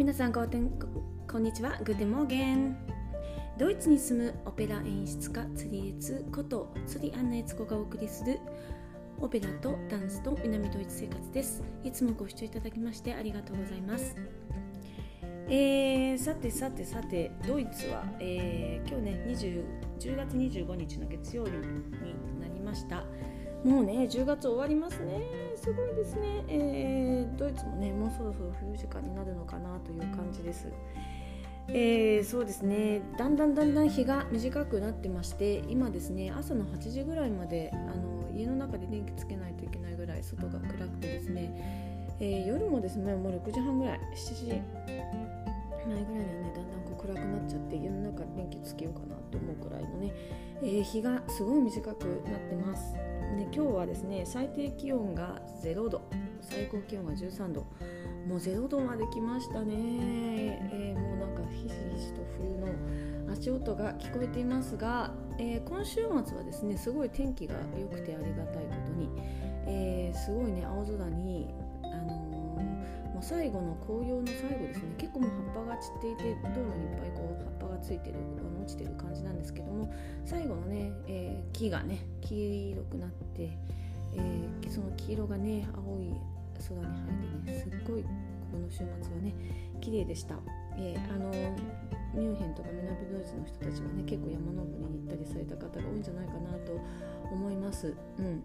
皆さんこんにちは。グーテモーゲン。ドイツに住むオペラ演出家釣りエツこと釣りアンナエツコがお送りするオペラとダンスと南ドイツ生活です。いつもご視聴いただきましてありがとうございます。えー、さてさてさてドイツは、えー、今日ね20 10月25日の月曜日になりました。もうね10月終わりますね。すごいですね、えー、ドイツもねもうそろそろ冬時間になるのかなという感じです。えー、そうですね。だんだんだんだん日が短くなってまして今ですね朝の8時ぐらいまであの家の中で電気つけないといけないぐらい外が暗くてですね、えー、夜もですねもう6時半ぐらい7時前ぐらいにはねだんだんこう暗くなっちゃって家の中で電気つけようかなと思うくらいのね、えー、日がすごい短くなってます。で今日はですね最低気温が0度最高気温が13度。もう0度まで来ましたね、えー、もうなんかひしひしと冬の足音が聞こえていますが、えー、今週末はですねすごい天気が良くてありがたいことに、えー、すごいね青空に最後の紅葉の最後ですね。結構もう葉っぱが散っていて道路にいっぱいこう葉っぱがついてる落ちてる感じなんですけども最後のね、えー、木がね黄色くなって、えー、その黄色がね青い空に入ってねすっごいこの週末はね綺麗でした、えー、あのミュンヘンとか南ドイツの人たちはね結構山登りに行ったりされた方が多いんじゃないかなと思います。うん。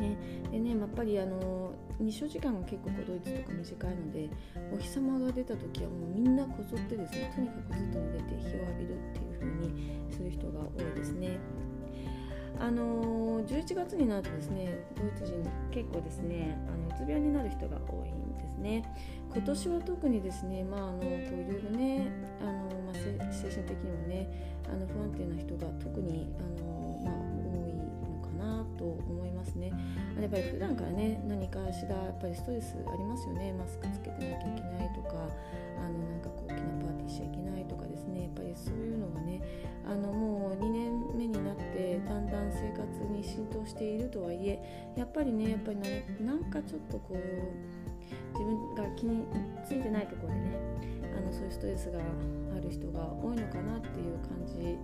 ね、でねやっぱりあの日照時間が結構ドイツとか短いのでお日様が出た時はもうみんなこぞってですねとにかく外に出て日を浴びるっていう風にする人が多いですね。あの11月になるとですねドイツ人結構ですねあのうつ病になる人が多いんですね今年は特にですねまああのこういろいろねあの、まあ、精神的にもねあの不安定な人が特にあの、まあ、多いなと思いますね。やっぱり普段からね何かしらやっぱりストレスありますよね。マスクつけてなきゃいけないとかあのなんか大きなパーティーしちゃいけないとかですね。やっぱりそういうのがねあのもう2年目になってだんだん生活に浸透しているとはいえやっぱりねやっぱりなんかちょっとこう自分が気についてないところでねあのそういうストレスがある人が多いのかなっていう感じ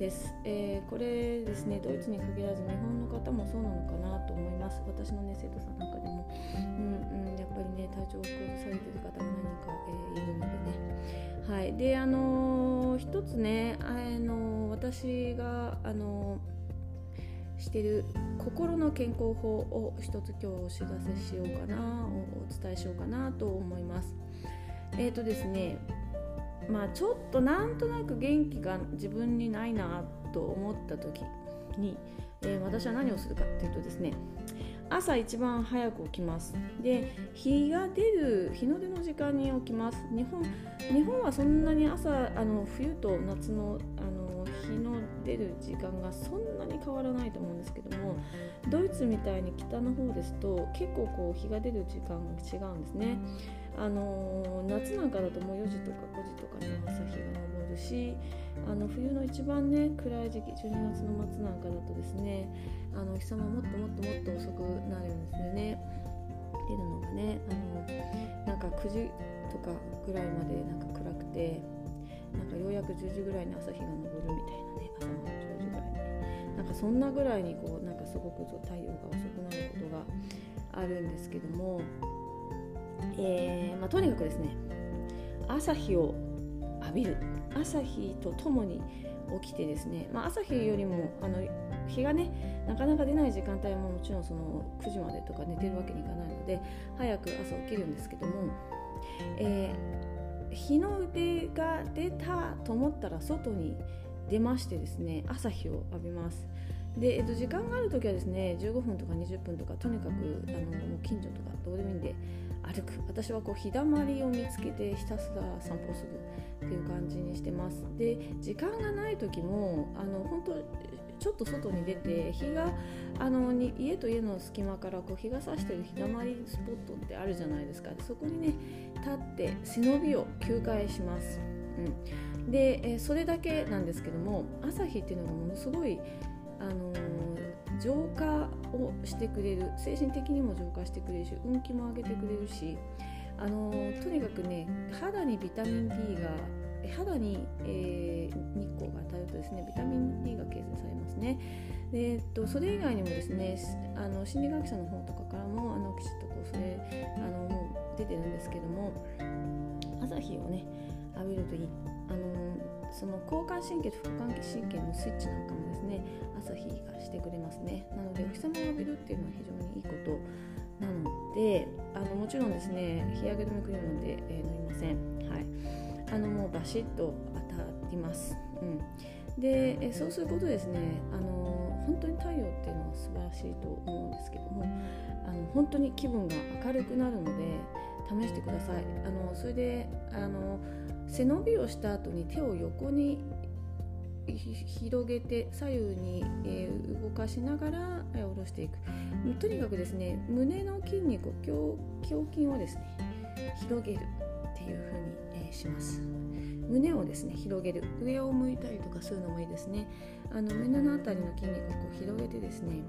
です、えー、これですねドイツに限らず日本の方もそうなのかなと思います。私のね生徒さんなんかでも、うんうん、やっぱりね体調を崩されてる方が何か、えー、いるのでね。はい。であのー、一つねあの私があのしてる心の健康法を一つ今日お知らせしようかなお伝えしようかなと思います。えっ、ー、とですねまあちょっとなんとなく元気が自分にないなと思った時に、えー、私は何をするかっていうとですね朝一番早く起きます。で日が出る日の出の時間に起きます。日本日本はそんなに朝あの冬と夏のの出る時間がそんなに変わらないと思うんですけどもドイツみたいに北の方ですと結構こう日が出る時間が違うんですね。あの夏なんかだともう4時とか5時とかに朝日が昇るしあの冬の一番ね暗い時期12月の末なんかだとですねあのお日様もっともっともっと遅くなるんですよね。出るのがねあのなんか9時とかぐらいまでなんか暗くてうやく10時ぐらいに朝日が昇るみたいなね朝の10時ぐらいにねなんかそんなぐらいにこうなんかすごく太陽が遅くなることがあるんですけどもえー、まあ、とにかくですね朝日を浴びる。朝日とともに起きてですね、まあ、朝日よりもあの日がねなかなか出ない時間帯ももちろんその9時までとか寝てるわけにいかないので早く朝起きるんですけども、えー、日の出が出たと思ったら外に出ましてですね朝日を浴びます。で、えっと、時間がある時はですね15分とか20分とかとにかくあのもう近所とかどうでもいいんで歩く。私はこう日だまりを見つけてひたすら散歩するっていう感じにしてます。で時間がない時もあの本当ちょっと外に出て日があの家と家の隙間からこう日が差してる日だまりスポットってあるじゃないですか。そこにね立って背伸びを9回します、うん、でえそれだけなんですけども朝日っていうのがものすごいあの浄化をしてくれる精神的にも浄化してくれるし運気も上げてくれるしあのとにかくね肌にビタミン D が肌に、えー、日光が当たるとですねビタミンね、えっと、それ以外にもですねあの心理学者の方とかからもあのきちっとこうそれあのもう出てるんですけども朝日をね浴びるといいあのその交感神経と副交感神経のスイッチなんかもですね朝日がしてくれますね。なのでお日様を浴びるっていうのは非常にいいことなのであのもちろんですね日焼け止めクリームなんで、えー、飲みません。はい。あのもうバシッと当たります、うん、でえそうすることですねあの本当に太陽っていうのは素晴らしいと思うんですけどもあの本当に気分が明るくなるので試してください。あのそれであの背伸びをした後に手を横に広げて左右に、え、動かしながら、え、下ろしていく。とにかくですね胸の筋肉胸胸筋をですね広げるっていう風に、え、します。胸をですね広げる。上を向いたりとかするのもいいですね。あの胸の辺りの筋肉をこう広げてですね、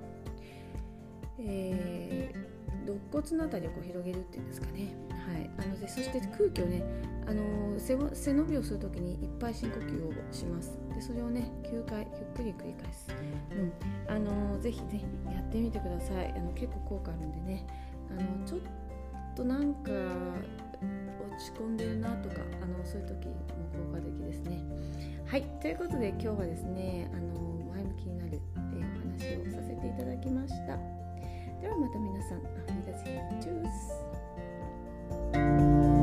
えー、肋骨の辺りをこう広げるっていうんですかね。はい、あのでそして空気をねあの背背伸びをするときにいっぱい深呼吸をします。でそれをね9回ゆっくり繰り返す、うん、あのぜひねやってみてください。あの結構効果あるんでね。あのちょっとなんか落ち込んでるなとかあのそういう時も効果的ですね。はいということで今日はですねあの前向きになる、えー、お話をさせていただきました。ではまた皆さんアフリダチュース。